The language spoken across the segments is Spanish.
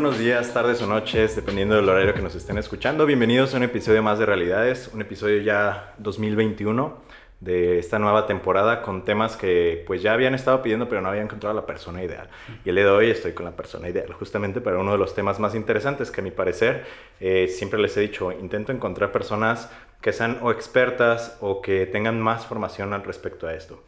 Buenos días, tardes o noches, dependiendo del horario que nos estén escuchando. Bienvenidos a un episodio más de Realidades, un episodio ya 2021 de esta nueva temporada con temas que pues ya habían estado pidiendo pero no habían encontrado la persona ideal. Y el día de hoy estoy con la persona ideal, justamente para uno de los temas más interesantes que a mi parecer, eh, siempre les he dicho, intento encontrar personas que sean o expertas o que tengan más formación al respecto a esto.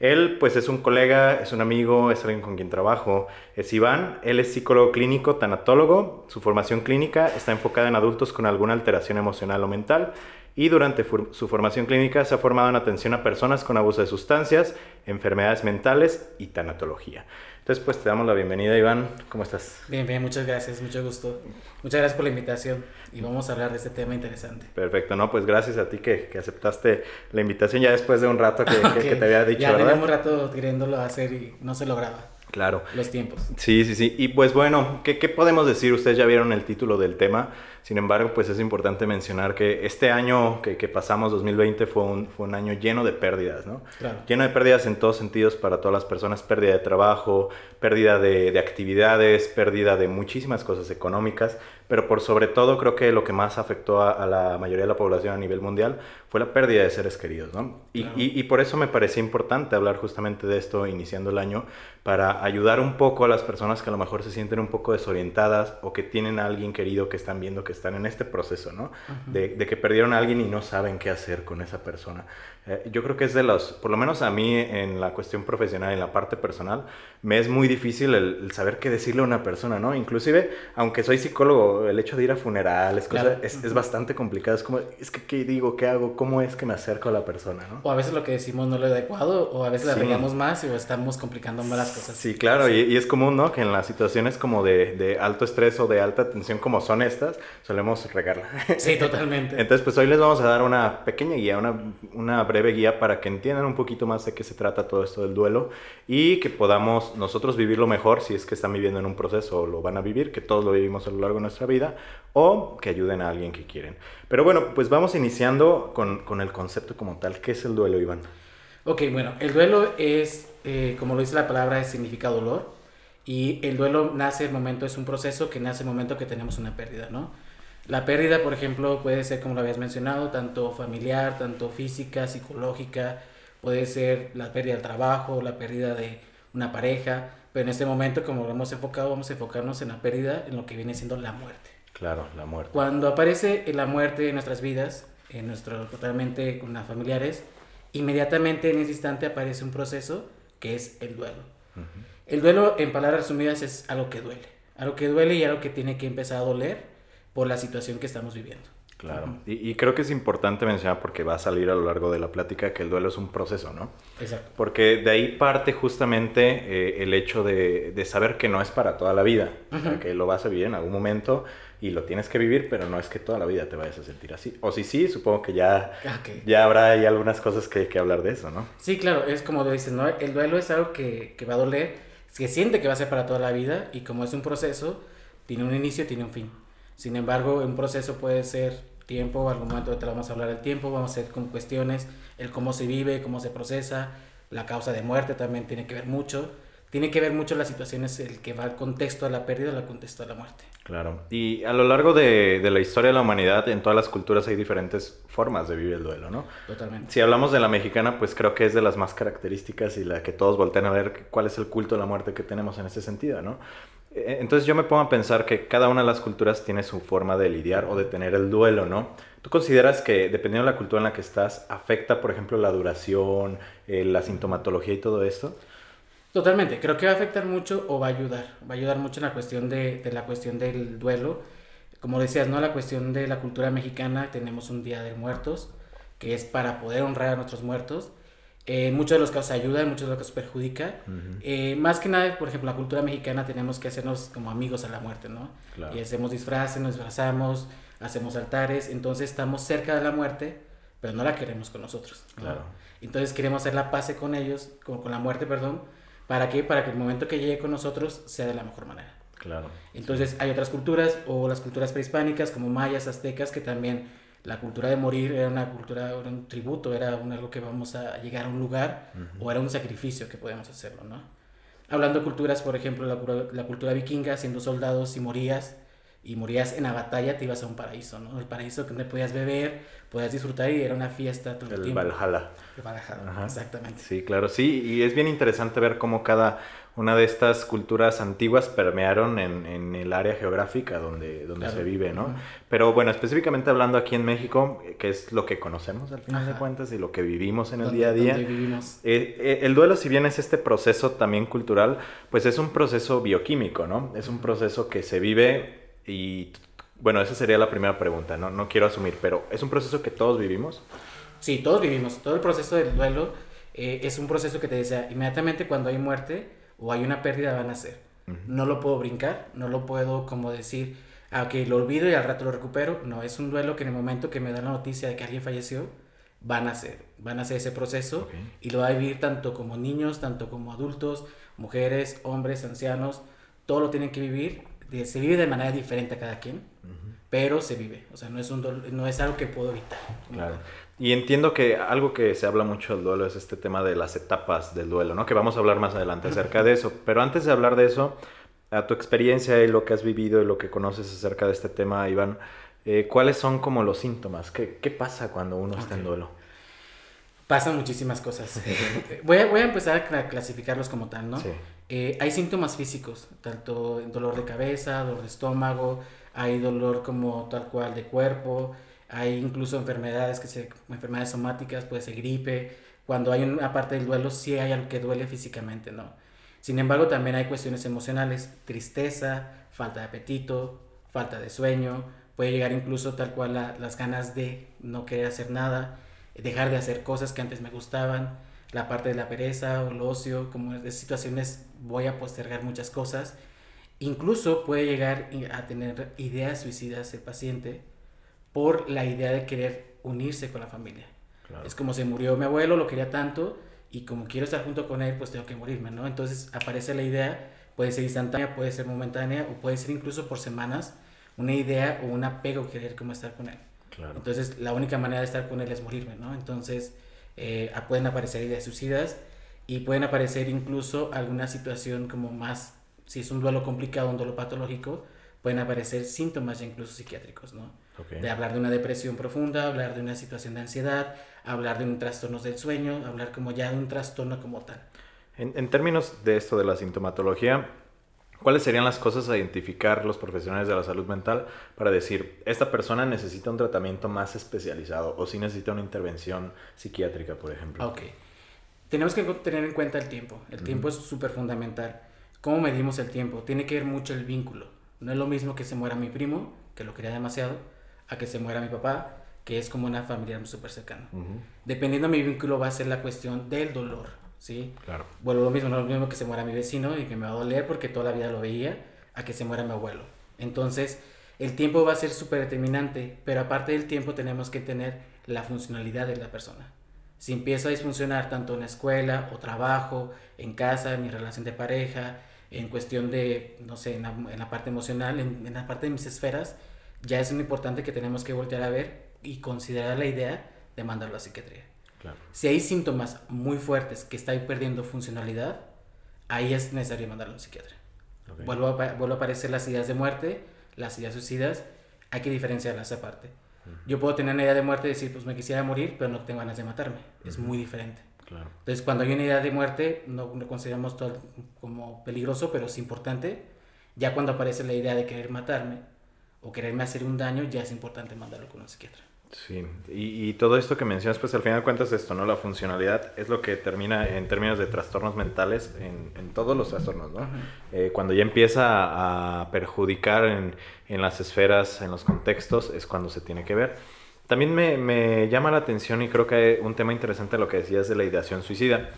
Él, pues, es un colega, es un amigo, es alguien con quien trabajo. Es Iván, él es psicólogo clínico, tanatólogo. Su formación clínica está enfocada en adultos con alguna alteración emocional o mental. Y durante su formación clínica se ha formado en atención a personas con abuso de sustancias, enfermedades mentales y tanatología. Entonces, pues te damos la bienvenida, Iván. ¿Cómo estás? Bien, bien, muchas gracias, mucho gusto. Muchas gracias por la invitación y vamos a hablar de este tema interesante. Perfecto, ¿no? Pues gracias a ti que, que aceptaste la invitación ya después de un rato que, que, te había dicho, ya. Ya un rato queriéndolo hacer y no se lograba. Claro. Los tiempos. Sí, sí, sí. Y pues bueno, ¿qué, ¿qué podemos decir? Ustedes ya vieron el título del tema. Sin embargo, pues es importante mencionar que este año que, que pasamos, 2020, fue un, fue un año lleno de pérdidas, ¿no? Claro. Lleno de pérdidas en todos sentidos para todas las personas, pérdida de trabajo, pérdida de, de actividades, pérdida de muchísimas cosas económicas, pero por sobre todo creo que lo que más afectó a, a, la mayoría de la población a nivel mundial fue la pérdida de seres queridos, ¿no? Y, Claro. y, y por eso me parecía importante hablar justamente de esto iniciando el año, para ayudar un poco a las personas que a lo mejor se sienten un poco desorientadas o que tienen a alguien querido que están viendo que están en este proceso, ¿no? De, de, que perdieron a alguien y no saben qué hacer con esa persona. Eh, yo creo que es de los, por lo menos a mí en la cuestión profesional, en la parte personal, me es muy difícil el, el saber qué decirle a una persona, ¿no? Inclusive, aunque soy psicólogo, el hecho de ir a funerales, Claro. cosas, es, es, bastante complicado. Es como, es que, ¿qué digo? ¿Qué hago? ¿Cómo es que me acerco a la persona, no? O a veces lo que decimos no es lo adecuado, o a veces la Sí. regamos más o estamos complicando más las cosas. Sí, claro, Y, y, es común, ¿no? Que en las situaciones como de, de, alto estrés o de alta tensión como son estas, solemos regarla. Sí, totalmente. Entonces, pues hoy les vamos a dar una pequeña guía, una, una breve guía para que entiendan un poquito más de qué se trata todo esto del duelo y que podamos nosotros vivirlo mejor si es que están viviendo en un proceso o lo van a vivir, que todos lo vivimos a lo largo de nuestra vida, o que ayuden a alguien que quieren. Pero bueno, pues vamos iniciando con, con el concepto como tal. ¿Qué es el duelo, Iván? Ok, bueno, el duelo es, eh, como lo dice la palabra, significa dolor. Y el duelo nace el momento, es un proceso que nace el momento que tenemos una pérdida, ¿no? La pérdida, por ejemplo, puede ser, como lo habías mencionado, tanto familiar, tanto física, psicológica, puede ser la pérdida del trabajo, la pérdida de una pareja, pero en este momento, como lo hemos enfocado, vamos a enfocarnos en la pérdida, en lo que viene siendo la muerte. Claro, la muerte. Cuando aparece la muerte en nuestras vidas, en nuestro, totalmente con las familiares, inmediatamente en ese instante aparece un proceso que es el duelo. Uh -huh. El duelo, en palabras resumidas, es algo que duele. Algo que duele y algo que tiene que empezar a doler por la situación que estamos viviendo. Claro, uh -huh. y, y, creo que es importante mencionar porque va a salir a lo largo de la plática que el duelo es un proceso, ¿no? Exacto. Porque de ahí parte justamente eh, el hecho de, de, saber que no es para toda la vida, uh -huh. o sea, que lo vas a vivir en algún momento y lo tienes que vivir, pero no es que toda la vida te vayas a sentir así. O si sí, supongo que ya, okay. ya habrá ahí algunas cosas que, que hablar de eso, ¿no? Sí, claro, es como lo dices, ¿no? El duelo es algo que, que va a doler, que siente que va a ser para toda la vida y como es un proceso, tiene un inicio, tiene un fin. Sin embargo, un proceso puede ser tiempo, algún momento te vamos a hablar del tiempo, vamos a hacer con cuestiones, el cómo se vive, cómo se procesa, la causa de muerte también tiene que ver mucho. Tiene que ver mucho las situaciones, el que va al contexto de la pérdida, al contexto de la muerte. Claro. Y a lo largo de, de, la historia de la humanidad, en todas las culturas hay diferentes formas de vivir el duelo, ¿no? Totalmente. Si hablamos de la mexicana, pues creo que es de las más características y la que todos voltean a ver cuál es el culto de la muerte que tenemos en ese sentido, ¿no? Entonces yo me pongo a pensar que cada una de las culturas tiene su forma de lidiar o de tener el duelo, ¿no? ¿Tú consideras que dependiendo de la cultura en la que estás, afecta, por ejemplo, la duración, eh, la sintomatología y todo esto? Totalmente, creo que va a afectar mucho o va a ayudar, va a ayudar mucho en la cuestión de, de la cuestión del duelo. Como decías, ¿no? La cuestión de la cultura mexicana, tenemos un Día de Muertos, que es para poder honrar a nuestros muertos. En muchos de los casos ayuda, en muchos de los casos perjudica. Eh, más que nada, por ejemplo, la cultura mexicana tenemos que hacernos como amigos a la muerte, ¿no? Y hacemos disfraces, nos disfrazamos, hacemos altares, entonces estamos cerca de la muerte, pero no la queremos con nosotros. Claro. Entonces queremos hacer la paz con ellos, con, con la muerte, perdón, ¿para qué? Para que el momento que llegue con nosotros sea de la mejor manera. Claro. Entonces hay otras culturas, o las culturas prehispánicas como mayas, aztecas, que también la cultura de morir era una cultura, era un tributo, era un, algo que vamos a llegar a un lugar o era un sacrificio que podíamos hacerlo, ¿no? Hablando de culturas, por ejemplo, la, la, cultura vikinga, siendo soldados y morías, y morías en la batalla, te ibas a un paraíso, ¿no? El paraíso donde podías beber, podías disfrutar y era una fiesta todo el, el Valhalla. El Valhalla, exactamente. Sí, claro, sí, y es bien interesante ver cómo cada una de estas culturas antiguas permearon en, en el área geográfica donde, donde se vive, ¿no? Pero bueno, específicamente hablando aquí en México, que es lo que conocemos al final de cuentas y lo que vivimos en el día a día. Vivimos. Eh, eh, el duelo, si bien es este proceso también cultural, pues es un proceso bioquímico, ¿no? Es un proceso que se vive y, bueno, esa sería la primera pregunta, ¿no? No quiero asumir, pero ¿es un proceso que todos vivimos? Sí, todos vivimos. Todo el proceso del duelo eh, es un proceso que te desea inmediatamente cuando hay muerte o hay una pérdida van a ser. No lo puedo brincar, no lo puedo como decir, ah, lo olvido y al rato lo recupero. No, es un duelo que en el momento que me da la noticia de que alguien falleció, van a hacer, van a hacer ese proceso y lo va a vivir tanto como niños, tanto como adultos, mujeres, hombres, ancianos, todo lo tienen que vivir, se vive de manera diferente a cada quien, pero se vive, o sea, no es, un no es algo que puedo evitar. Claro. Y entiendo que algo que se habla mucho del duelo es este tema de las etapas del duelo, ¿no? Que vamos a hablar más adelante acerca de eso. Pero antes de hablar de eso, a tu experiencia y lo que has vivido y lo que conoces acerca de este tema, Iván, eh, ¿cuáles son como los síntomas? ¿Qué, qué pasa cuando uno está en duelo? Pasan muchísimas cosas. voy, a, voy a empezar a clasificarlos como tal, ¿no? Sí. Eh, hay síntomas físicos, tanto dolor de cabeza, dolor de estómago, hay dolor como tal cual de cuerpo, hay incluso enfermedades, que se, enfermedades somáticas, puede ser gripe. Cuando hay una parte del duelo, sí hay algo que duele físicamente, ¿no? Sin embargo, también hay cuestiones emocionales, tristeza, falta de apetito, falta de sueño, puede llegar incluso tal cual las ganas de no querer hacer nada, dejar de hacer cosas que antes me gustaban, la parte de la pereza o el ocio, como de situaciones voy a postergar muchas cosas. Incluso puede llegar a tener ideas suicidas el paciente por la idea de querer unirse con la familia. Es como se murió mi abuelo, lo quería tanto y como quiero estar junto con él, pues tengo que morirme, ¿no? Entonces aparece la idea, puede ser instantánea, puede ser momentánea o puede ser incluso por semanas, una idea o un apego querer como estar con él. Entonces la única manera de estar con él es morirme, ¿no? Entonces eh, pueden aparecer ideas suicidas y pueden aparecer incluso alguna situación como más, si es un duelo complicado, un duelo patológico, pueden aparecer síntomas ya incluso psiquiátricos, ¿no? De hablar de una depresión profunda, hablar de una situación de ansiedad, hablar de un trastorno del sueño, hablar como ya de un trastorno como tal. En, en términos de esto de la sintomatología, ¿cuáles serían las cosas a identificar los profesionales de la salud mental para decir, esta persona necesita un tratamiento más especializado o si necesita una intervención psiquiátrica, por ejemplo? Ok. Tenemos que tener en cuenta el tiempo. El tiempo es súper fundamental. ¿Cómo medimos el tiempo? Tiene que ver mucho el vínculo. No es lo mismo que se muera mi primo, que lo quería demasiado, a que se muera mi papá, que es como una familia súper cercana. Dependiendo de mi vínculo va a ser la cuestión del dolor, ¿sí? Claro. Bueno, lo mismo, no es lo mismo que se muera mi vecino y que me va a doler porque toda la vida lo veía, a que se muera mi abuelo. Entonces, el tiempo va a ser súper determinante, pero aparte del tiempo tenemos que tener la funcionalidad de la persona. Si empiezo a disfuncionar tanto en la escuela o trabajo, en casa, en mi relación de pareja, en cuestión de, no sé, en la, parte emocional, en, en, la parte de mis esferas, ya es muy importante que tenemos que voltear a ver y considerar la idea de mandarlo a psiquiatría. Si hay síntomas muy fuertes que está perdiendo funcionalidad, ahí es necesario mandarlo a un psiquiatra. Vuelvo, a, vuelvo a aparecer las ideas de muerte, las ideas suicidas, hay que diferenciarlas aparte. Yo puedo tener una idea de muerte y decir, pues me quisiera morir, pero no tengo ganas de matarme. Es muy diferente. Entonces, cuando hay una idea de muerte, no lo consideramos todo como peligroso, pero es importante. Ya cuando aparece la idea de querer matarme o quererme hacer un daño, ya es importante mandarlo con un psiquiatra. Sí, y, y, todo esto que mencionas, pues al final de cuentas esto, ¿no? La funcionalidad es lo que termina en términos de trastornos mentales en, en todos los trastornos, ¿no? Eh, cuando ya empieza a perjudicar en, en, las esferas, en los contextos, es cuando se tiene que ver. También me, me llama la atención y creo que un tema interesante lo que decías de la ideación suicida.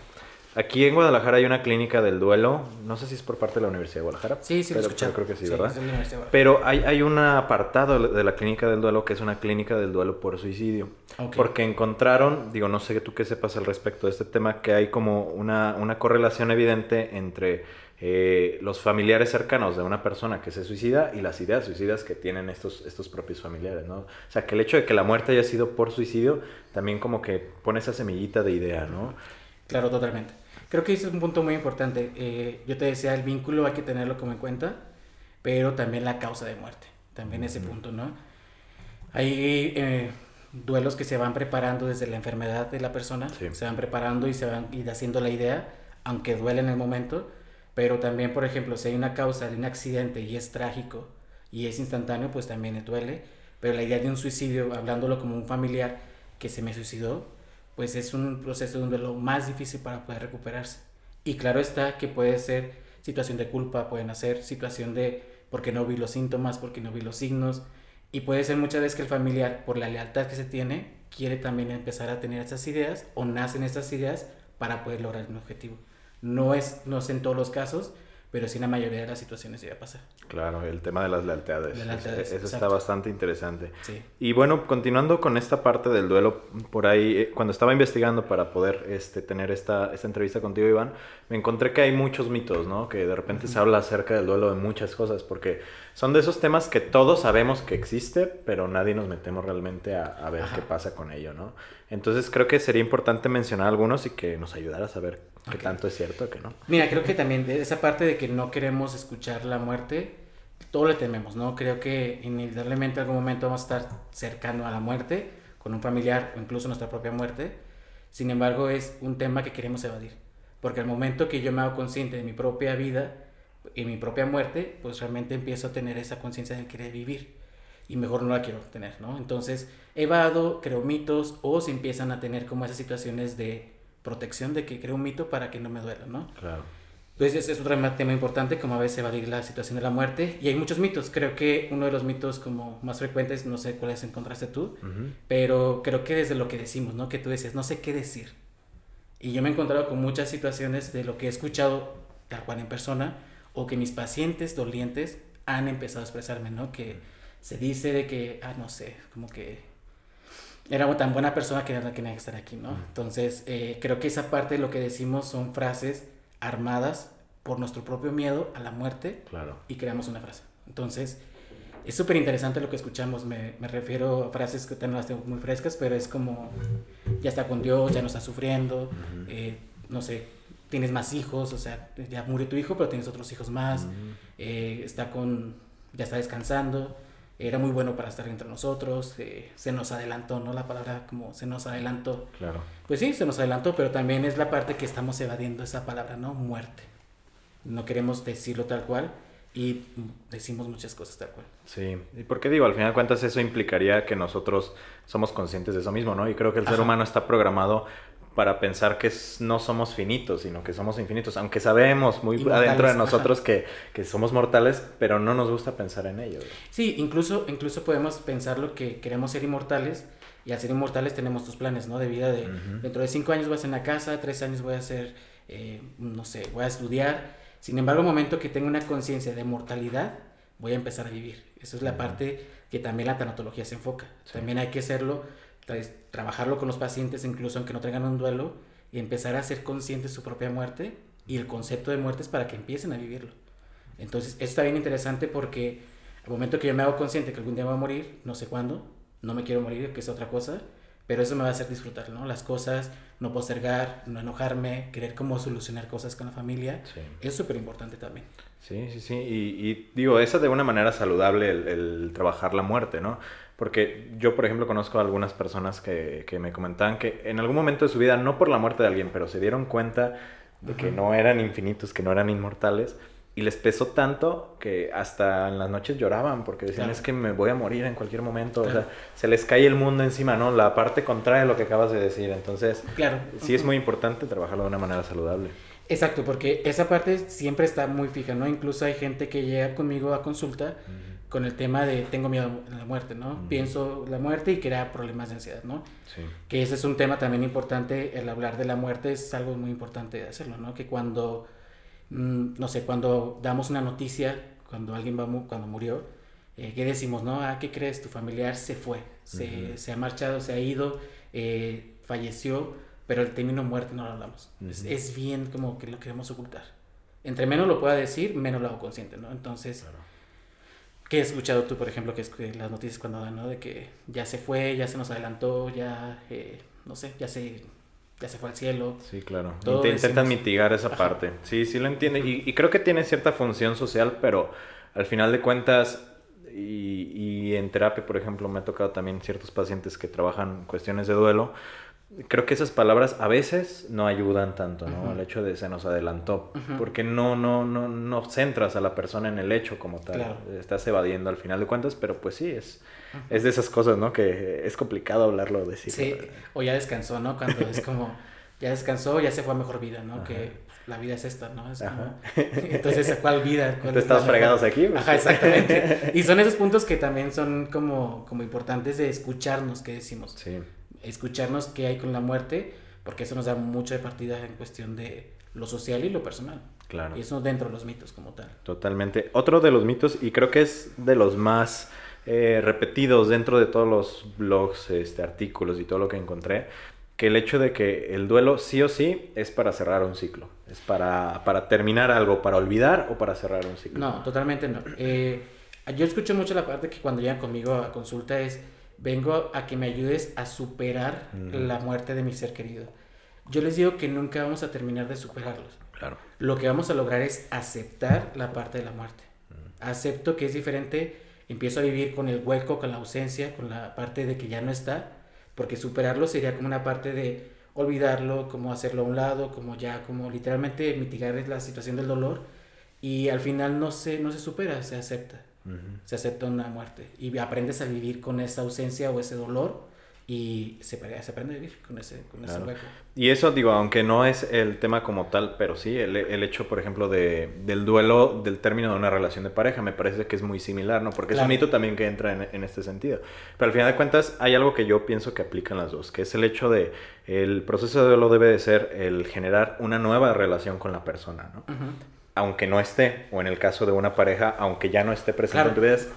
Aquí en Guadalajara hay una clínica del duelo, no sé si es por parte de la Universidad de Guadalajara. Sí, sí, pero, lo escuché. pero creo que sí, Sí, ¿verdad? es de la Universidad de Guadalajara. Pero hay, hay un apartado de la clínica del duelo que es una clínica del duelo por suicidio. Porque encontraron, digo, no sé tú qué sepas al respecto de este tema, que hay como una, una correlación evidente entre eh, los familiares cercanos de una persona que se suicida y las ideas suicidas que tienen estos, estos propios familiares, ¿no? O sea, que el hecho de que la muerte haya sido por suicidio también como que pone esa semillita de idea, ¿no? Claro, totalmente. Creo que ese es un punto muy importante. Eh, yo te decía, el vínculo hay que tenerlo como en cuenta, pero también la causa de muerte. También ese punto, ¿no? Hay eh, duelos que se van preparando desde la enfermedad de la persona, Sí. se van preparando y se van y haciendo la idea, aunque duele en el momento, pero también, por ejemplo, si hay una causa de un accidente y es trágico y es instantáneo, pues también le duele, pero la idea de un suicidio, hablándolo como un familiar que se me suicidó, pues es un proceso de un duelo más difícil para poder recuperarse. Y claro está que puede ser situación de culpa, pueden hacer situación de porque no vi los síntomas, porque no vi los signos, y puede ser muchas veces que el familiar, por la lealtad que se tiene, quiere también empezar a tener esas ideas o nacen estas ideas para poder lograr un objetivo. No es, no es en todos los casos, pero sí en la mayoría de las situaciones llega a pasar. Claro, el tema de las lealtades. De lealtades, Eso está bastante interesante. Sí. Y bueno, continuando con esta parte del duelo, por ahí, eh, cuando estaba investigando para poder este, tener esta, esta entrevista contigo, Iván, me encontré que hay muchos mitos, ¿no? Que de repente se habla acerca del duelo de muchas cosas, porque son de esos temas que todos sabemos que existe, pero nadie nos metemos realmente a, a ver Ajá. qué pasa con ello, ¿no? Entonces creo que sería importante mencionar algunos y que nos ayudara a saber qué Ok. tanto es cierto, qué no. Mira, creo que también de esa parte de que no queremos escuchar la muerte, todo le tememos, ¿no? Creo que inevitablemente en algún momento vamos a estar cercano a la muerte, con un familiar o incluso nuestra propia muerte. Sin embargo, es un tema que queremos evadir. Porque al momento que yo me hago consciente de mi propia vida y mi propia muerte, pues realmente empiezo a tener esa conciencia de querer vivir. Y mejor no la quiero tener, ¿no? Entonces, evado, creo mitos o se empiezan a tener como esas situaciones de protección de que creo un mito para que no me duela, ¿no? Claro. Entonces ese es otro tema- importante, como a veces evadir la situación de la muerte. Y hay muchos mitos. Creo que uno de los mitos como más frecuentes, no sé cuáles encontraste tú, Ujú. pero creo que desde lo que decimos, ¿no? Que tú decías, no sé qué decir. Y yo me he encontrado con muchas situaciones de lo que he escuchado tal cual en persona o que mis pacientes dolientes han empezado a expresarme, ¿no? Que se dice de que, ah, no sé, como que era tan buena persona que que tenía que estar aquí, ¿no? Entonces, eh, creo que esa parte de lo que decimos son frases armadas por nuestro propio miedo a la muerte Claro. y creamos una frase. Entonces, es súper interesante lo que escuchamos. Me, me refiero a frases que no las tengo muy frescas, pero es como, ya está con Dios, ya no está sufriendo, eh, no sé, tienes más hijos, o sea, ya murió tu hijo, pero tienes otros hijos más, eh, está con, ya está descansando, era muy bueno para estar entre nosotros, eh, se nos adelantó, ¿no? La palabra como se nos adelantó. Claro. Pues sí, se nos adelantó, pero también es la parte que estamos evadiendo esa palabra, ¿no? Muerte. No queremos decirlo tal cual y decimos muchas cosas tal cual. Sí, y porque digo, al final de cuentas eso implicaría que nosotros somos conscientes de eso mismo, ¿no? Y creo que el ser humano está programado para pensar que no somos finitos, sino que somos infinitos, aunque sabemos muy Inmortales, adentro de nosotros que, que somos mortales, pero no nos gusta pensar en ello. Sí, incluso, incluso podemos pensarlo que queremos ser inmortales y al ser inmortales tenemos tus planes, ¿no? De vida de dentro de cinco años voy a hacer una casa, tres años voy a hacer, eh, no sé, voy a estudiar. Sin embargo, momento que tengo una conciencia de mortalidad, voy a empezar a vivir. Esa es la parte que también la tanatología se enfoca. Sí. También hay que hacerlo, trabajarlo con los pacientes, incluso aunque no tengan un duelo, y empezar a ser conscientes de su propia muerte y el concepto de muerte es para que empiecen a vivirlo. Entonces, esto está bien interesante porque al momento que yo me hago consciente que algún día voy a morir, no sé cuándo, no me quiero morir, que es otra cosa, pero eso me va a hacer disfrutar, ¿no? Las cosas, no postergar, no enojarme, querer cómo solucionar cosas con la familia, Sí. es súper importante también. Sí, sí, sí. Y, y digo, esa de una manera saludable el, el trabajar la muerte, ¿no? Porque yo, por ejemplo, conozco a algunas personas que, que me comentaban que en algún momento de su vida, no por la muerte de alguien, pero se dieron cuenta de que no eran infinitos, que no eran inmortales. Y les pesó tanto que hasta en las noches lloraban porque decían, Claro. es que me voy a morir en cualquier momento. O sea, se les cae el mundo encima, ¿no? La parte contraria de lo que acabas de decir. Entonces, Claro. sí es muy importante trabajarlo de una manera saludable. Exacto, porque esa parte siempre está muy fija, ¿no? Incluso hay gente que llega conmigo a consulta con el tema de tengo miedo a la muerte, ¿no? Pienso la muerte y crea problemas de ansiedad, ¿no? Sí. Que ese es un tema también importante, el hablar de la muerte es algo muy importante de hacerlo, ¿no? Que cuando, mm, no sé, cuando damos una noticia, cuando alguien va, mu- cuando murió, eh, ¿qué decimos, no? Ah, ¿qué crees? Tu familiar se fue, se, se ha marchado, se ha ido, eh, falleció, pero el término muerte no lo hablamos. es, Ujú. es bien como que lo queremos ocultar. Entre menos lo pueda decir, menos lo hago consciente, ¿no? Entonces... ¿Qué has escuchado tú, por ejemplo, que es que las noticias cuando dan, ¿no? De que ya se fue, ya se nos adelantó, ya, eh, no sé, ya se, ya se fue al cielo. Sí, claro. Todo intentan decimos- mitigar esa Ajá. parte. Sí, sí lo entiende. Y, y creo que tiene cierta función social, pero al final de cuentas, y, y en terapia, por ejemplo, me ha tocado también ciertos pacientes que trabajan cuestiones de duelo. Creo que esas palabras a veces no ayudan tanto, ¿no? El hecho de se nos adelantó. Porque no, no, no, no centras a la persona en el hecho como tal. Claro. Estás evadiendo al final de cuentas, pero pues sí, es, es de esas cosas, ¿no? Que es complicado hablarlo, decirlo. Sí, o ya descansó, ¿no? Cuando es como, ya descansó, ya se fue a mejor vida, ¿no? Que la vida es esta, ¿no? Es como, entonces, ¿a ¿cuál vida? ¿Cuál Te estás fregados aquí. pues. Ajá, exactamente. Y son esos puntos que también son como, como importantes de escucharnos, que decimos. Sí. Escucharnos qué hay con la muerte, porque eso nos da mucho de partida en cuestión de lo social y lo personal. Claro. Y eso dentro de los mitos como tal. Totalmente. Otro de los mitos, y creo que es de los más eh, repetidos dentro de todos los blogs, este, artículos y todo lo que encontré, que el hecho de que el duelo sí o sí es para cerrar un ciclo. Es para, para terminar algo, para olvidar o para cerrar un ciclo. No, totalmente no. Eh, yo escucho mucho la parte que cuando llegan conmigo a consulta es, vengo a que me ayudes a superar la muerte de mi ser querido. Yo les digo que nunca vamos a terminar de superarlos. Claro. Lo que vamos a lograr es aceptar la parte de la muerte. Acepto que es diferente, empiezo a vivir con el hueco, con la ausencia, con la parte de que ya no está, porque superarlo sería como una parte de olvidarlo, como hacerlo a un lado, como ya, como literalmente mitigar la situación del dolor y al final no se, no se supera, se acepta, Ujú. se acepta una muerte y aprendes a vivir con esa ausencia o ese dolor y se, se aprende a vivir con ese, con ese Claro. hueco. Y eso, digo, aunque no es el tema como tal, pero sí, el, el hecho, por ejemplo, de, del duelo del término de una relación de pareja, me parece que es muy similar, ¿no? Porque es Claro. un mito también que entra en, en este sentido. Pero al final de cuentas, hay algo que yo pienso que aplican las dos, que es el hecho de, el proceso de duelo debe de ser el generar una nueva relación con la persona, ¿no? Ujú. Aunque no esté, o en el caso de una pareja, aunque ya no esté presente Claro. en tu vida, es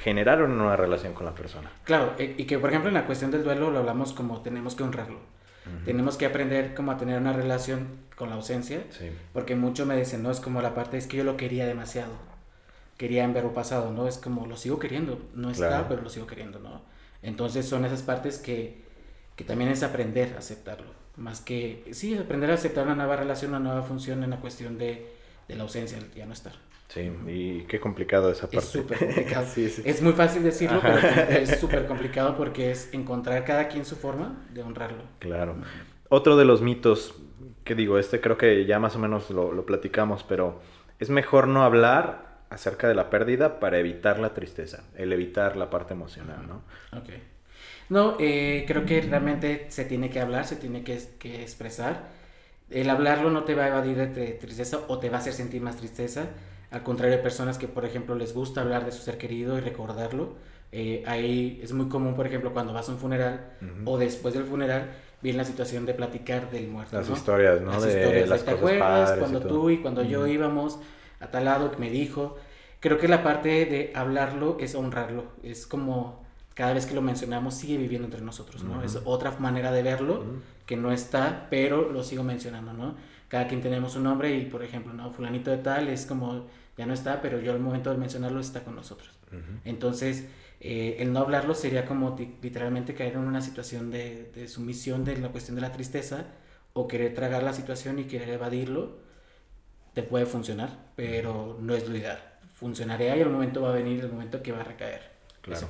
generar una nueva relación con la persona. Claro, e- y que por ejemplo en la cuestión del duelo lo hablamos como tenemos que honrarlo. Tenemos que aprender como a tener una relación con la ausencia, Sí. porque mucho me dicen, no, es como la parte, es que yo lo quería demasiado. Quería en verbo pasado, ¿no? Es como lo sigo queriendo, no está, Claro. pero lo sigo queriendo, ¿no? Entonces son esas partes que, que también es aprender a aceptarlo. Más que, sí, aprender a aceptar una nueva relación, una nueva función en la cuestión de, de la ausencia, ya no estar. Sí, y qué complicado esa parte. Es súper complicado. sí, sí. Es muy fácil decirlo, Ajá. pero es súper complicado porque es encontrar cada quien su forma de honrarlo. Claro. Otro de los mitos, que digo, este creo que ya más o menos lo, lo platicamos, pero es mejor no hablar acerca de la pérdida para evitar la tristeza, el evitar la parte emocional, ¿no? Ok. No, eh, creo que realmente se tiene que hablar, se tiene que, que expresar. El hablarlo no te va a evadir de de tristeza o te va a hacer sentir más tristeza. Al contrario, hay personas que, por ejemplo, les gusta hablar de su ser querido y recordarlo. Eh, ahí es muy común, por ejemplo, cuando vas a un funeral o después del funeral, viene la situación de platicar del muerto. Las ¿no? historias, ¿no? Las de historias, las ¿te cosas acuerdas y cuando tú y cuando yo íbamos a tal lado que me dijo? Creo que la parte de hablarlo es honrarlo, es como cada vez que lo mencionamos sigue viviendo entre nosotros, ¿no? Es otra manera de verlo que no está, pero lo sigo mencionando, ¿no? Cada quien tenemos un nombre y, por ejemplo, ¿no? Fulanito de tal es como, ya no está, pero yo al momento de mencionarlo está con nosotros. Entonces, eh, el no hablarlo sería como literalmente caer en una situación de, de sumisión de la cuestión de la tristeza o querer tragar la situación y querer evadirlo. Te puede funcionar, pero no es lo ideal. Funcionaría y el momento va a venir, el momento que va a recaer. Claro.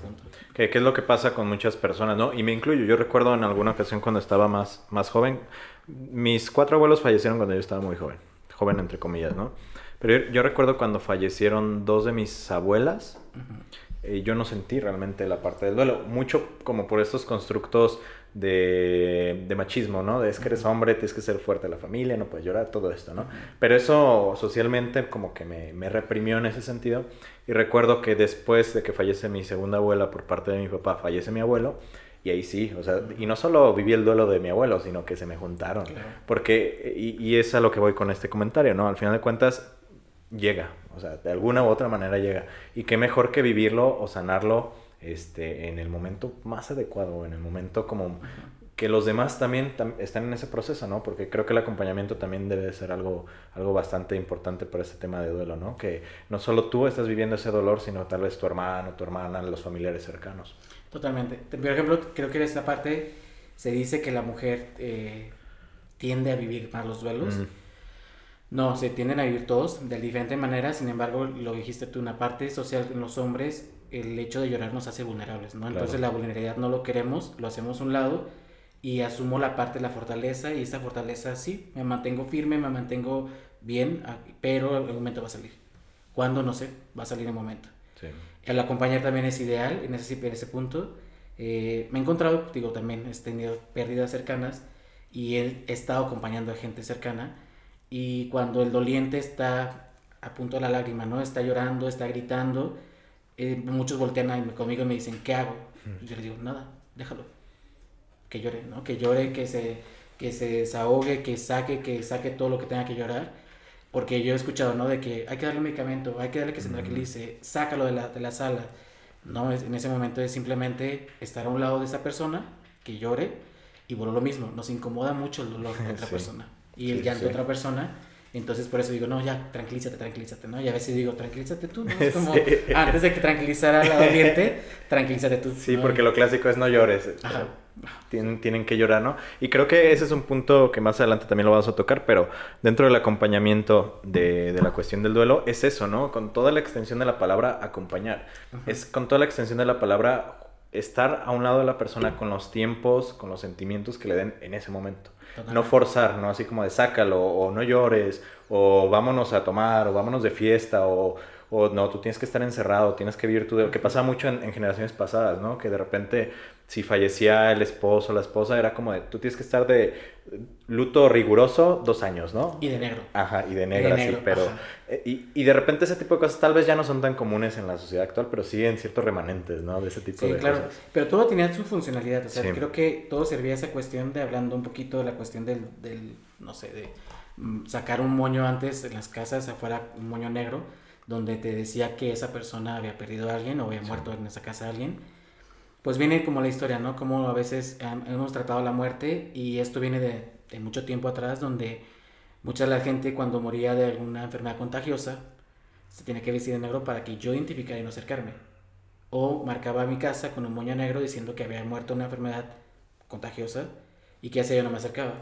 Que es lo que pasa con muchas personas, ¿no? Y me incluyo. Yo recuerdo en alguna ocasión cuando estaba más, más joven, mis cuatro abuelos fallecieron cuando yo estaba muy joven. Joven entre comillas, ¿no? Pero yo, yo recuerdo cuando fallecieron dos de mis abuelas. Eh, yo no sentí realmente la parte del duelo. Mucho como por estos constructos de, de, machismo, ¿no? De es que eres hombre, tienes que ser fuerte la familia, no puedes llorar, todo esto, ¿no? Pero eso socialmente como que me, me, reprimió en ese sentido. Y recuerdo que después de que fallece mi segunda abuela por parte de mi papá, fallece mi abuelo. Y ahí sí, o sea, y no solo viví el duelo de mi abuelo, sino que se me juntaron. Porque, y, y es a lo que voy con este comentario, ¿no? Al final de cuentas, llega, o sea, de alguna u otra manera llega. Y qué mejor que vivirlo o sanarlo este, en el momento más adecuado, en el momento como que los demás también están en ese proceso, ¿no? Porque creo que el acompañamiento también debe ser algo, algo bastante importante para este tema de duelo, ¿no? Que no solo tú estás viviendo ese dolor, sino tal vez tu hermano, tu hermana, los familiares cercanos. Totalmente. Por ejemplo, creo que en esta parte se dice que la mujer eh, tiende a vivir más los duelos. No, se tienden a vivir todos de diferente manera, sin embargo, lo dijiste tú, una parte social en los hombres, el hecho de llorar nos hace vulnerables, ¿no? Entonces la vulnerabilidad no lo queremos, lo hacemos a un lado y asumo la parte de la fortaleza y esa fortaleza sí, me mantengo firme, me mantengo bien, ah, pero el momento va a salir. ¿Cuándo? No sé, va a salir el momento. Sí. El acompañar también es ideal en ese, en ese punto. Eh, me he encontrado, digo, también he tenido pérdidas cercanas y he, estado acompañando a gente cercana y cuando el doliente está a punto de la lágrima, ¿no? Está llorando, está gritando, eh, muchos voltean conmigo y me dicen, ¿qué hago? Y yo les digo, nada, déjalo. Que llore, ¿no? Que llore, que se, que se desahogue, que saque, que saque todo lo que tenga que llorar. Porque yo he escuchado, ¿no? De que hay que darle un medicamento, hay que darle que se tranquilice, sácalo de la, de la sala. No, en ese momento es simplemente estar a un lado de esa persona, que llore, y por lo mismo, nos incomoda mucho el dolor de otra persona y el llanto de otra persona entonces por eso digo, no, ya, tranquilízate, tranquilízate, ¿no? Y a veces digo, tranquilízate tú, ¿no? Es como, antes de que tranquilizara a la doliente, tranquilízate tú. Sí, porque lo clásico es no llores. Ajá. Tienen, tienen que llorar, ¿no? Y creo que ese es un punto que más adelante también lo vamos a tocar, pero dentro del acompañamiento de, de la cuestión del duelo es eso, ¿no? Con toda la extensión de la palabra acompañar. Es con toda la extensión de la palabra estar a un lado de la persona con los tiempos, con los sentimientos que le den en ese momento. No forzar, ¿no? Así como de sácalo, o no llores, o vámonos a tomar, o vámonos de fiesta, o, o no, tú tienes que estar encerrado, tienes que vivir tu... Lo que pasa mucho en, generaciones pasadas, ¿no? Que de repente si fallecía el esposo o la esposa, era como de, tú tienes que estar de luto riguroso dos años, ¿no? Y de negro. Ajá, y de negro, sí, pero... Eh, y, y, de repente ese tipo de cosas tal vez ya no son tan comunes en la sociedad actual, pero siguen ciertos remanentes, ¿no? De ese tipo de claro. cosas. Pero todo tenía su funcionalidad, o sea, creo que todo servía a esa cuestión de, hablando un poquito de la cuestión del, del no sé, de mm, sacar un moño antes en las casas, afuera un moño negro, donde te decía que esa persona había perdido a alguien o había muerto en esa casa alguien pues viene como la historia, ¿no? Como a veces hemos tratado la muerte y esto viene de, de, mucho tiempo atrás donde mucha de la gente cuando moría de alguna enfermedad contagiosa se tiene que vestir de negro para que yo identificara y no acercarme. O marcaba mi casa con un moño negro diciendo que había muerto una enfermedad contagiosa y que hace yo no me acercaba.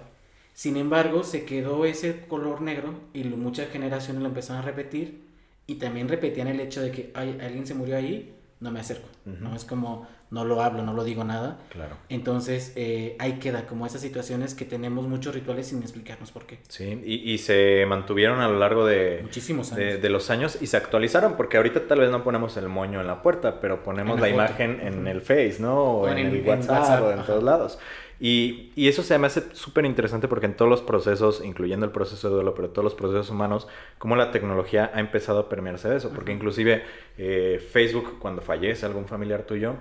Sin embargo, se quedó ese color negro y muchas generaciones lo empezaron a repetir y también repetían el hecho de que Ay, alguien se murió ahí, no me acerco. No es como no lo hablo, no lo digo nada. Claro. Entonces, eh, ahí queda como esas situaciones que tenemos muchos rituales sin explicarnos por qué. Sí, y, y se mantuvieron a lo largo de, Muchísimos años. De, los años y se actualizaron, porque ahorita tal vez no ponemos el moño en la puerta, pero ponemos la, imagen en el Face, ¿no? O, en, el WhatsApp, o en todos lados. Y, y, eso se me hace súper interesante porque en todos los procesos, incluyendo el proceso de duelo, pero todos los procesos humanos, como la tecnología ha empezado a permearse de eso. Porque inclusive eh, Facebook, cuando fallece algún familiar tuyo,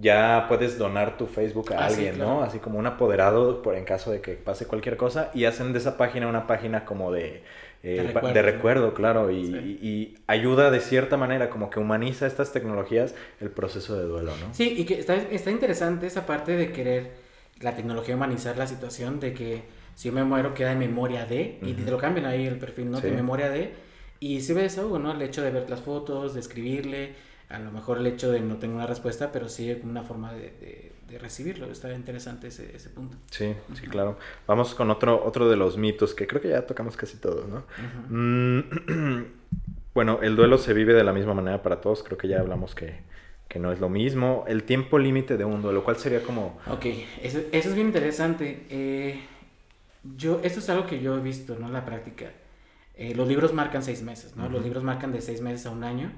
ya puedes donar tu Facebook a ah, alguien, ¿no? Así como un apoderado por en caso de que pase cualquier cosa y hacen de esa página una página como de, eh, de, recuerdo, claro, y, y, ayuda de cierta manera, como que humaniza estas tecnologías el proceso de duelo, ¿no? Sí, y que está, está interesante esa parte de querer la tecnología humanizar la situación, de que si yo me muero queda en memoria de, y te lo cambian ahí el perfil, ¿no? De memoria de, y si ves algo, ¿no? El hecho de ver las fotos, de escribirle, a lo mejor el hecho de no tener una respuesta, pero sí una forma de, de, recibirlo. Está interesante ese, ese, punto. Sí, sí, claro. Vamos con otro, otro de los mitos que creo que ya tocamos casi todos, ¿no? Mm, bueno, el duelo se vive de la misma manera para todos. Creo que ya hablamos que, que no es lo mismo. El tiempo límite de un duelo, ¿cuál sería como...? Ok, eso, eso es bien interesante. Eh, yo, esto es algo que yo he visto, ¿no? En la práctica. Eh, los libros marcan seis meses, ¿no? Los libros marcan de seis meses a un año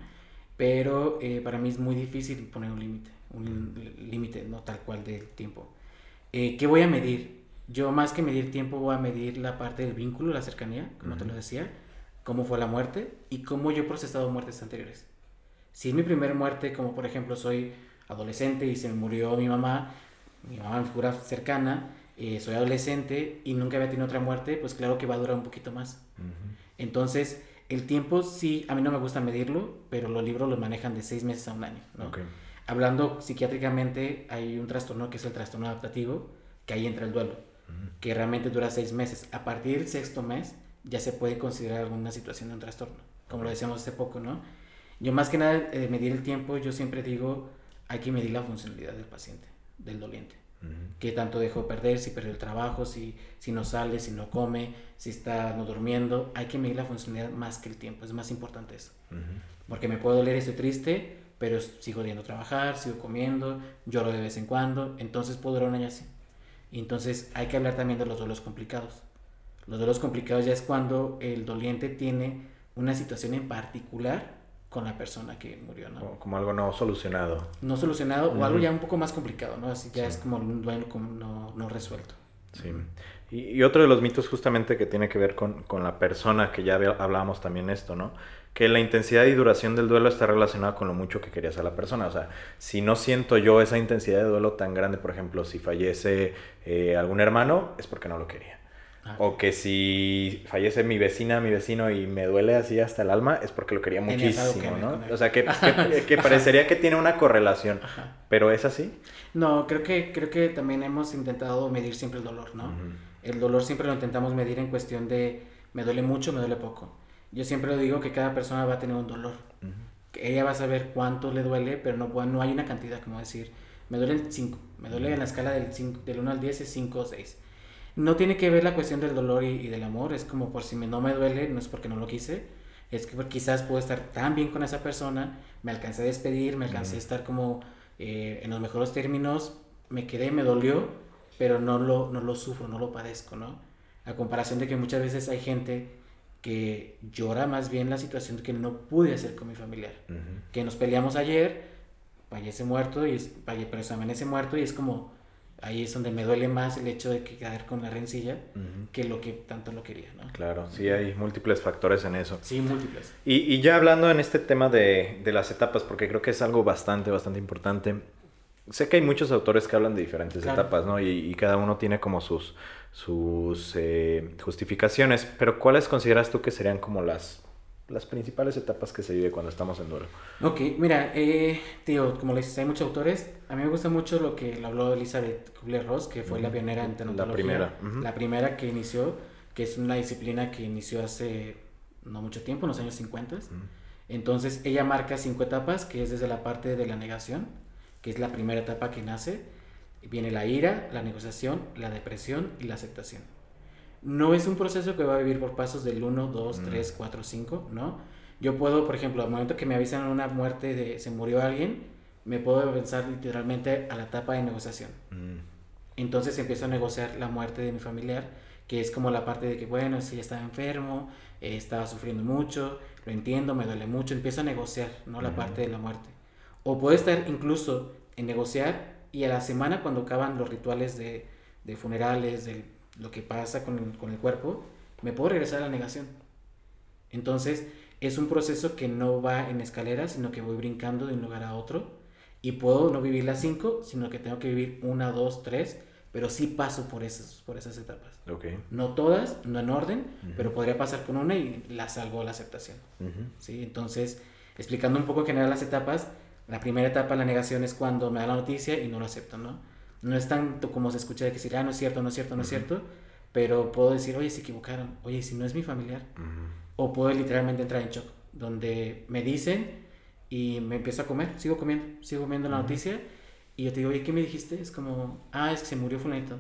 pero eh, para mí es muy difícil poner un límite, un límite no tal cual del tiempo. Eh, ¿Qué voy a medir? Yo más que medir tiempo voy a medir la parte del vínculo, la cercanía, como te lo decía, cómo fue la muerte y cómo yo he procesado muertes anteriores. Si es mi primer muerte, como por ejemplo soy adolescente y se me murió mi mamá, mi mamá me figura cercana, eh, soy adolescente y nunca había tenido otra muerte, pues claro que va a durar un poquito más. Entonces, el tiempo sí, a mí no me gusta medirlo, pero los libros lo manejan de seis meses a un año. ¿no? Hablando psiquiátricamente, hay un trastorno que es el trastorno adaptativo, que ahí entra el duelo, que realmente dura seis meses. A partir del sexto mes ya se puede considerar alguna situación de un trastorno, como lo decíamos hace poco, ¿no? Yo más que nada eh, medir el tiempo, yo siempre digo, hay que medir la funcionalidad del paciente, del doliente. Qué tanto dejó perder, si perdió el trabajo, si, si no sale, si no come, si está no durmiendo. Hay que medir la funcionalidad más que el tiempo, es más importante eso. Porque me puedo doler, estoy triste, pero sigo yendo a trabajar, sigo comiendo, lloro de vez en cuando, entonces puedo durar un año así. Y entonces hay que hablar también de los duelos complicados. Los duelos complicados ya es cuando el doliente tiene una situación en particular con la persona que murió, ¿no? Como algo no solucionado. No solucionado o algo ya un poco más complicado, ¿no? Así ya es como un duelo no, no resuelto. Sí. Y, y, otro de los mitos justamente que tiene que ver con, con la persona, que ya hablábamos también esto, ¿no? Que la intensidad y duración del duelo está relacionada con lo mucho que querías a la persona. O sea, si no siento yo esa intensidad de duelo tan grande, por ejemplo, si fallece eh, algún hermano, es porque no lo quería. Ah, o que si fallece mi vecina, mi vecino y me duele así hasta el alma, es porque lo quería muchísimo, ¿no? O sea, que, que, parecería que tiene una correlación. ¿Pero es así? No, creo que, creo que también hemos intentado medir siempre el dolor, ¿no? El dolor siempre lo intentamos medir en cuestión de me duele mucho, me duele poco. Yo siempre digo que cada persona va a tener un dolor. que ella va a saber cuánto le duele, pero no, no hay una cantidad, como decir, me duele 5, me duele en la escala del, 5, del 1 al 10 es 5 o 6 no tiene que ver la cuestión del dolor y, del amor, es como por si me, no me duele, no es porque no lo quise, es que quizás puedo estar tan bien con esa persona, me alcancé a despedir, me alcancé a estar como eh, en los mejores términos, me quedé, me dolió, pero no lo, no lo sufro, no lo padezco, ¿no? A comparación de que muchas veces hay gente que llora más bien la situación que no pude hacer con mi familiar, que nos peleamos ayer, fallece muerto, y es, pero ese muerto y es como ahí es donde me duele más el hecho de quedar con la rencilla que lo que tanto lo quería, ¿no? Claro, sí hay múltiples factores en eso. Sí, múltiples. Y, y ya hablando en este tema de, de, las etapas, porque creo que es algo bastante, bastante importante. Sé que hay muchos autores que hablan de diferentes etapas, ¿no? Y, y, cada uno tiene como sus, sus eh, justificaciones, pero ¿cuáles consideras tú que serían como las las principales etapas que se vive cuando estamos en duelo. Ok, mira, eh, tío, como le dices, hay muchos autores. A mí me gusta mucho lo que le habló Elizabeth Kubler-Ross, que fue la pionera en tanatología. La primera. La primera que inició, que es una disciplina que inició hace no mucho tiempo, en los años 50. Entonces, ella marca cinco etapas, que es desde la parte de la negación, que es la primera etapa que nace. Viene la ira, la negociación, la depresión y la aceptación no es un proceso que va a vivir por pasos del 1, 2, 3, 4, 5, ¿no? Yo puedo, por ejemplo, al momento que me avisan una muerte de se murió alguien, me puedo pensar literalmente a la etapa de negociación. Mm. Entonces empiezo a negociar la muerte de mi familiar, que es como la parte de que, bueno, si estaba enfermo, eh, estaba sufriendo mucho, lo entiendo, me duele mucho, empiezo a negociar, ¿no? La parte de la muerte. O puedo estar incluso en negociar y a la semana cuando acaban los rituales de, de funerales, del lo que pasa con el, con el cuerpo, me puedo regresar a la negación. Entonces, es un proceso que no va en escalera, sino que voy brincando de un lugar a otro. Y puedo no vivir las cinco, sino que tengo que vivir una, dos, tres, pero sí paso por esas, por esas etapas. Okay. No todas, no en orden, pero podría pasar con una y la salgo a la aceptación. ¿sí? Entonces, explicando un poco en general las etapas, la primera etapa, la negación, es cuando me da la noticia y no lo acepto, ¿no? No es tanto como se escucha de que decir, ah, no es cierto, no es cierto, no es cierto, pero puedo decir, oye, se equivocaron, oye, si no es mi familiar. O puedo literalmente entrar en shock, donde me dicen y me empiezo a comer, sigo comiendo, sigo viendo la noticia y yo te digo, oye, ¿qué me dijiste? Es como, ah, es que se murió fulanito.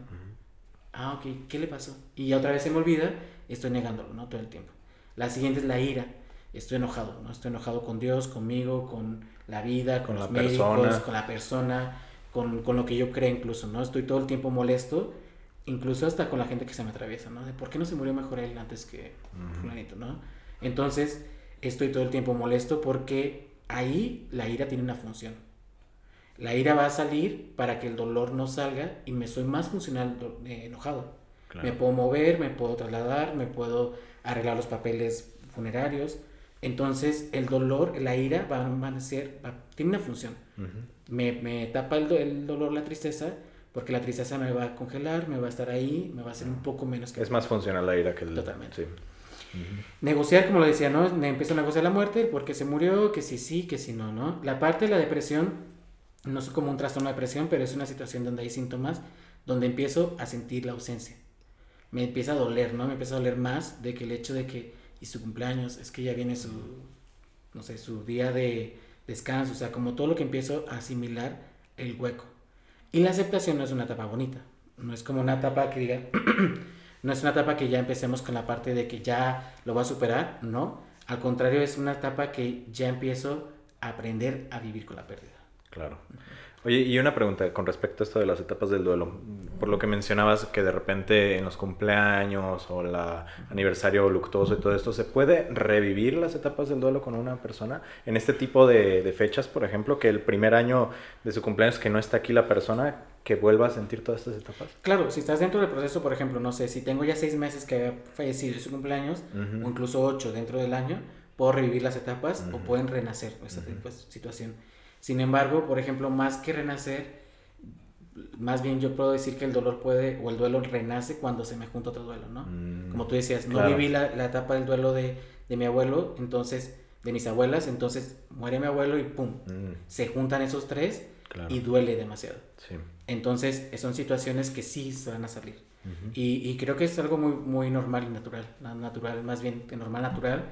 Ah, ok, ¿qué le pasó? Y ya otra vez se me olvida, estoy negándolo, ¿no? Todo el tiempo. La siguiente es la ira. Estoy enojado, ¿no? Estoy enojado con Dios, conmigo, con la vida, con, los médicos, con la persona con, con, lo que yo creo incluso, ¿no? Estoy todo el tiempo molesto, incluso hasta con la gente que se me atraviesa, ¿no? De por qué no se murió mejor él antes que fulanito, ¿no? Entonces, estoy todo el tiempo molesto porque ahí la ira tiene una función. La ira va a salir para que el dolor no salga y me soy más funcional eh, enojado. Me puedo mover, me puedo trasladar, me puedo arreglar los papeles funerarios. Entonces el dolor, la ira va a permanecer, tiene una función. Me, me, tapa el, el, dolor, la tristeza, porque la tristeza me va a congelar, me va a estar ahí, me va a hacer un poco menos que... Es más funcional la ira que el... Totalmente. Negociar, como lo decía, ¿no? Empiezo a negociar la muerte, porque se murió, que si sí, que si no, ¿no? La parte de la depresión, no es como un trastorno de depresión, pero es una situación donde hay síntomas, donde empiezo a sentir la ausencia. Me empieza a doler, ¿no? Me empieza a doler más de que el hecho de que, y su cumpleaños, es que ya viene su, no sé, su día de descanso, o sea, como todo lo que empiezo a asimilar el hueco. Y la aceptación no es una etapa bonita, no es como una etapa que diga, no es una etapa que ya empecemos con la parte de que ya lo va a superar, no. Al contrario, es una etapa que ya empiezo a aprender a vivir con la pérdida. Claro. Oye, y una pregunta con respecto a esto de las etapas del duelo. Por lo que mencionabas que de repente en los cumpleaños o el aniversario luctuoso y todo esto, ¿se puede revivir las etapas del duelo con una persona? En este tipo de, de fechas, por ejemplo, que el primer año de su cumpleaños que no está aquí la persona, que vuelva a sentir todas estas etapas? Claro, si estás dentro del proceso, por ejemplo, no sé, si tengo ya seis meses que había fallecido su cumpleaños, o incluso ocho dentro del año, puedo revivir las etapas o pueden renacer esa tipo de situación. Sin embargo, por ejemplo, más que renacer, más bien yo puedo decir que el dolor puede, o el duelo renace cuando se me junta otro duelo, ¿no? Mm, Como tú decías, no viví la, la, etapa del duelo de, de, mi abuelo, entonces, de mis abuelas, entonces muere mi abuelo y pum, mm. se juntan esos tres y duele demasiado. Sí. Entonces, son situaciones que sí se van a salir. y, y, creo que es algo muy, muy normal y natural, natural, más bien normal, natural,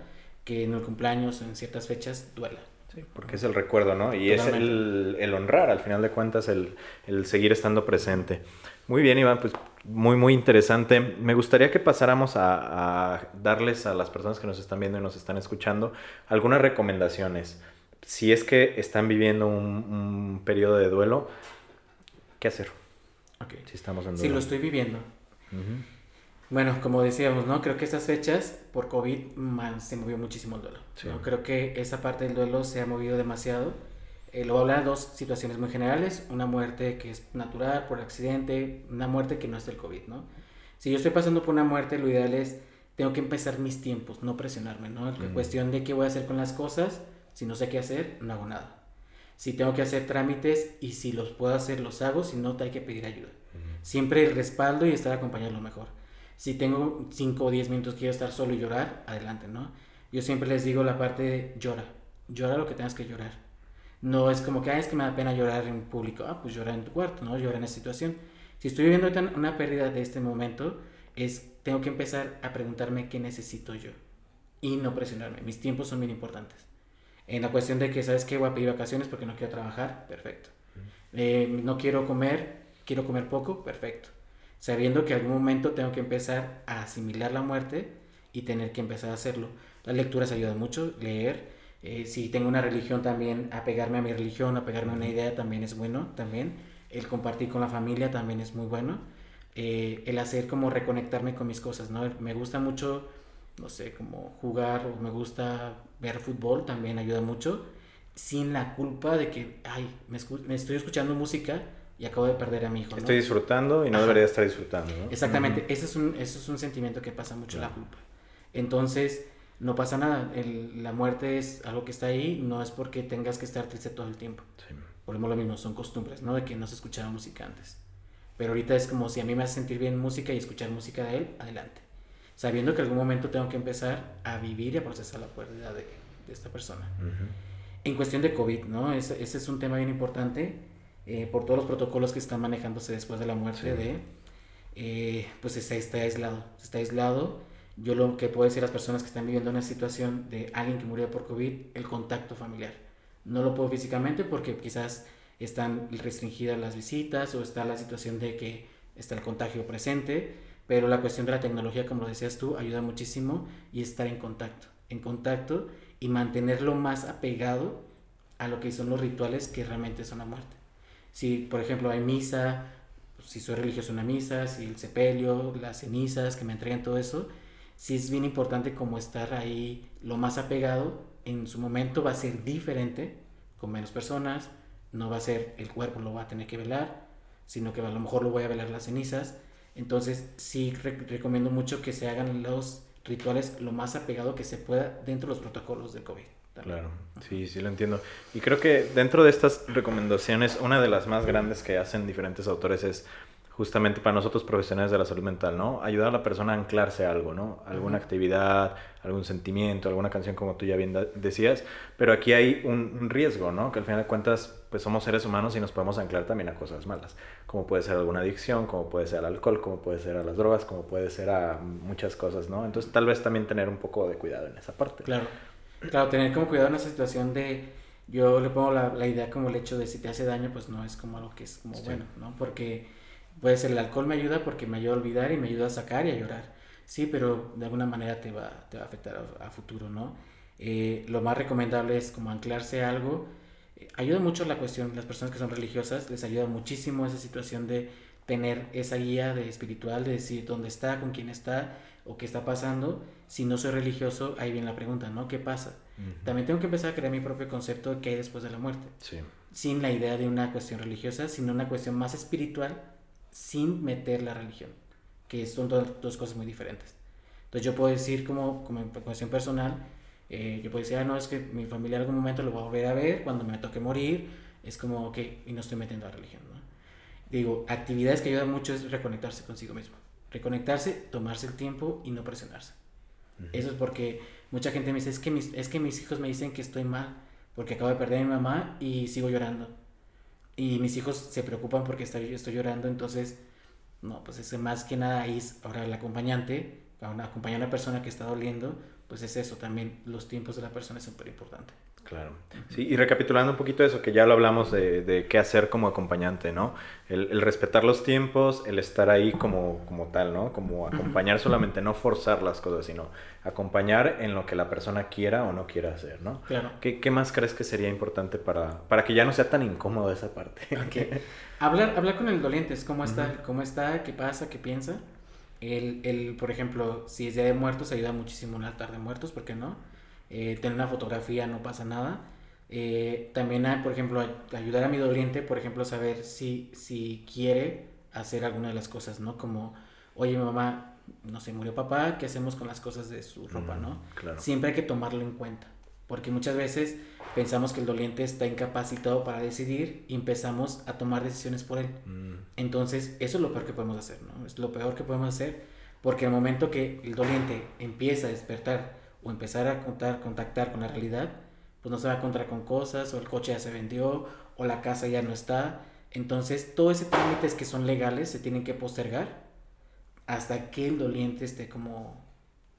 que en el cumpleaños o en ciertas fechas duela. Sí, porque es el recuerdo, ¿no? Y es el, el, honrar, al final de cuentas, el, el, seguir estando presente. Muy bien, Iván, pues muy, muy interesante. Me gustaría que pasáramos a, a, darles a las personas que nos están viendo y nos están escuchando algunas recomendaciones. Si es que están viviendo un, un periodo de duelo, ¿qué hacer? Okay. Si estamos en duelo. Si lo estoy viviendo. Bueno, como decíamos, ¿no? Creo que estas fechas por COVID se movió muchísimo el duelo. Creo que esa parte del duelo se ha movido demasiado. Eh, lo voy a hablar de dos situaciones muy generales. Una muerte que es natural, por accidente, una muerte que no es del COVID, ¿no? Si yo estoy pasando por una muerte, lo ideal es, tengo que empezar mis tiempos, no presionarme, ¿no? La cuestión de qué voy a hacer con las cosas, si no sé qué hacer, no hago nada. Si tengo que hacer trámites y si los puedo hacer, los hago, si no, hay que pedir ayuda. Siempre el respaldo y estar acompañado lo mejor si tengo 5 o 10 minutos quiero estar solo y llorar, adelante, ¿no? Yo siempre les digo la parte de llora, llora lo que tengas que llorar. No es como que, es que me da pena llorar en público, ah, pues llora en tu cuarto, ¿no? Llora en esa situación. Si estoy viviendo una pérdida de este momento, es, tengo que empezar a preguntarme qué necesito yo y no presionarme. Mis tiempos son bien importantes. En la cuestión de que, ¿sabes qué? Voy a pedir vacaciones porque no quiero trabajar, perfecto. Eh, no quiero comer, quiero comer poco, perfecto sabiendo que en algún momento tengo que empezar a asimilar la muerte y tener que empezar a hacerlo. Las lecturas ayudan mucho, leer. Eh, si tengo una religión también, apegarme a mi religión, apegarme a una idea también es bueno, también. El compartir con la familia también es muy bueno. Eh, el hacer como reconectarme con mis cosas, ¿no? Me gusta mucho, no sé, como jugar o me gusta ver fútbol, también ayuda mucho, sin la culpa de que, ay, me, me estoy escuchando música, y acabo de perder a mi hijo. Estoy disfrutando y no debería estar disfrutando. ¿no? Exactamente, ese, es un, es un sentimiento que pasa mucho, la culpa. Entonces, no pasa nada, el, la muerte es algo que está ahí, no es porque tengas que estar triste todo el tiempo. Sí. Volvemos lo mismo, son costumbres, ¿no? De que no se escuchaba música antes. Pero ahorita es como si a mí me hace sentir bien música y escuchar música de él, adelante. Sabiendo que en algún momento tengo que empezar a vivir y a procesar la pérdida de, de esta persona. En cuestión de COVID, ¿no? Ese, ese es un tema bien importante eh, por todos los protocolos que están manejándose después de la muerte de, eh, pues está, está aislado, está aislado. Yo lo que puedo decir a las personas que están viviendo una situación de alguien que murió por COVID, el contacto familiar. No lo puedo físicamente porque quizás están restringidas las visitas o está la situación de que está el contagio presente, pero la cuestión de la tecnología, como lo decías tú, ayuda muchísimo y estar en contacto, en contacto y mantenerlo más apegado a lo que son los rituales que realmente son la muerte. Si, por ejemplo, hay misa, si soy religioso una misa, si el sepelio, las cenizas, que me entreguen todo eso, sí es bien importante como estar ahí lo más apegado. En su momento va a ser diferente, con menos personas, no va a ser el cuerpo lo va a tener que velar, sino que a lo mejor lo voy a velar las cenizas. Entonces sí recomiendo mucho que se hagan los rituales lo más apegado que se pueda dentro de los protocolos del COVID. Claro, sí, sí lo entiendo. Y creo que dentro de estas recomendaciones, una de las más grandes que hacen diferentes autores es justamente para nosotros profesionales de la salud mental, ¿no? Ayudar a la persona a anclarse a algo, ¿no? Alguna actividad, algún sentimiento, alguna canción como tú ya bien decías, pero aquí hay un, riesgo, ¿no? Que al final de cuentas, pues somos seres humanos y nos podemos anclar también a cosas malas, como puede ser alguna adicción, como puede ser al alcohol, como puede ser a las drogas, como puede ser a muchas cosas, ¿no? Entonces tal vez también tener un poco de cuidado en esa parte. Claro, claro, tener como cuidado en esa situación de, yo le pongo la, la idea como el hecho de si te hace daño, pues no es como algo que es como bueno, ¿no? Porque Puede ser el alcohol me ayuda porque me ayuda a olvidar y me ayuda a sacar y a llorar. Sí, pero de alguna manera te va, te va a afectar a, futuro, ¿no? Eh, lo más recomendable es como anclarse a algo. Eh, ayuda mucho la cuestión, las personas que son religiosas, les ayuda muchísimo esa situación de tener esa guía de espiritual, de decir dónde está, con quién está o qué está pasando. Si no soy religioso, ahí viene la pregunta, ¿no? ¿Qué pasa? También tengo que empezar a crear mi propio concepto de qué hay después de la muerte. Sí. Sin la idea de una cuestión religiosa, sino una cuestión más espiritual sin meter la religión, que son dos, cosas muy diferentes. Entonces yo puedo decir como, como cuestión personal, eh, yo puedo decir, ah, no, es que mi familia en algún momento lo va a volver a ver cuando me toque morir, es como, ok, y no estoy metiendo la religión. ¿no? Digo, actividades que ayudan mucho es reconectarse consigo mismo. Reconectarse, tomarse el tiempo y no presionarse. Eso es porque mucha gente me dice, es que, mis, es que mis hijos me dicen que estoy mal, porque acabo de perder a mi mamá y sigo llorando y mis hijos se preocupan porque estoy, estoy llorando, entonces, no, pues es más que nada ahí ahora el acompañante, acompañar a una persona que está doliendo, pues es eso, también los tiempos de la persona es súper importante. Claro. Sí, y recapitulando un poquito eso, que ya lo hablamos de, de qué hacer como acompañante, ¿no? El, el, respetar los tiempos, el estar ahí como, como tal, ¿no? Como acompañar solamente, no forzar las cosas, sino acompañar en lo que la persona quiera o no quiera hacer, ¿no? Claro. ¿Qué, qué más crees que sería importante para, para que ya no sea tan incómodo esa parte? Okay. hablar, hablar con el doliente, cómo está, cómo está, qué pasa, qué piensa. El, el, por ejemplo, si es Día de Muertos, ayuda muchísimo un altar de muertos, ¿por qué no? Eh, tener una fotografía no pasa nada. Eh, también, por ejemplo, ayudar a mi doliente, por ejemplo, saber si, si quiere hacer alguna de las cosas, ¿no? Como, oye, mi mamá, no sé, murió papá, ¿qué hacemos con las cosas de su ropa, no? Siempre hay que tomarlo en cuenta, porque muchas veces pensamos que el doliente está incapacitado para decidir y empezamos a tomar decisiones por él. Mm. Entonces, eso es lo peor que podemos hacer, ¿no? Es lo peor que podemos hacer, porque el momento que el doliente empieza a despertar o empezar a contar, contactar con la realidad, pues no se va a encontrar con cosas, o el coche ya se vendió, o la casa ya no está. Entonces, todos esos trámites que son legales se tienen que postergar hasta que el doliente esté como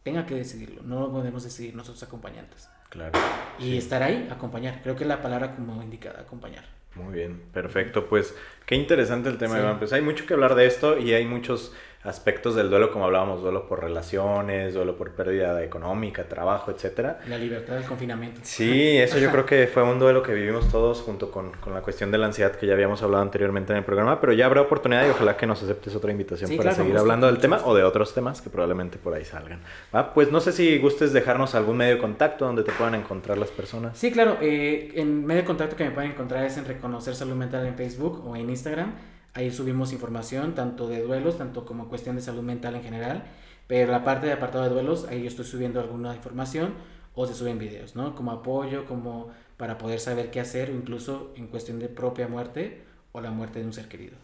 tenga que decidirlo. No lo podemos decidir nosotros acompañantes. Claro. Y estar ahí, acompañar. Creo que es la palabra como indicada, acompañar. Muy bien, perfecto. Pues qué interesante el tema, Iván. Pues hay mucho que hablar de esto y hay muchos aspectos del duelo, como hablábamos, duelo por relaciones, duelo por pérdida económica, trabajo, etcétera. La libertad del confinamiento. Sí, eso yo creo que fue un duelo que vivimos todos junto con, con, la cuestión de la ansiedad que ya habíamos hablado anteriormente en el programa, pero ya habrá oportunidad y ojalá que nos aceptes otra invitación para seguir hablando del tema o de otros temas que probablemente por ahí salgan. Pues no sé si gustes dejarnos algún medio de contacto donde te puedan encontrar las personas. Sí, claro, eh, en medio de contacto que me pueden encontrar es en Reconocer Salud Mental en Facebook o en Instagram. Ahí subimos información tanto de duelos, tanto como cuestión de salud mental en general. Pero la parte de apartado de duelos, ahí yo estoy subiendo alguna información o se suben videos, ¿no? Como apoyo, como para poder saber qué hacer, o incluso en cuestión de propia muerte o la muerte de un ser querido.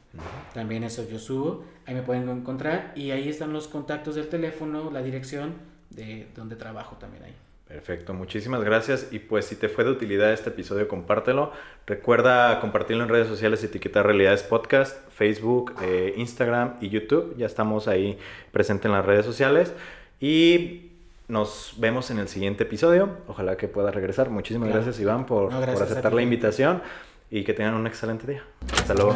También eso yo subo, ahí me pueden encontrar y ahí están los contactos del teléfono, la dirección de donde trabajo también ahí. Perfecto, muchísimas gracias. Y pues si te fue de utilidad este episodio, compártelo. Recuerda compartirlo en redes sociales, etiquetar Realidades Podcast, Facebook, eh, Instagram y YouTube. Ya estamos ahí presentes en las redes sociales. Y nos vemos en el siguiente episodio. Ojalá que puedas regresar. Muchísimas gracias, Iván, por, por aceptar la invitación y que tengan un excelente día. Hasta luego.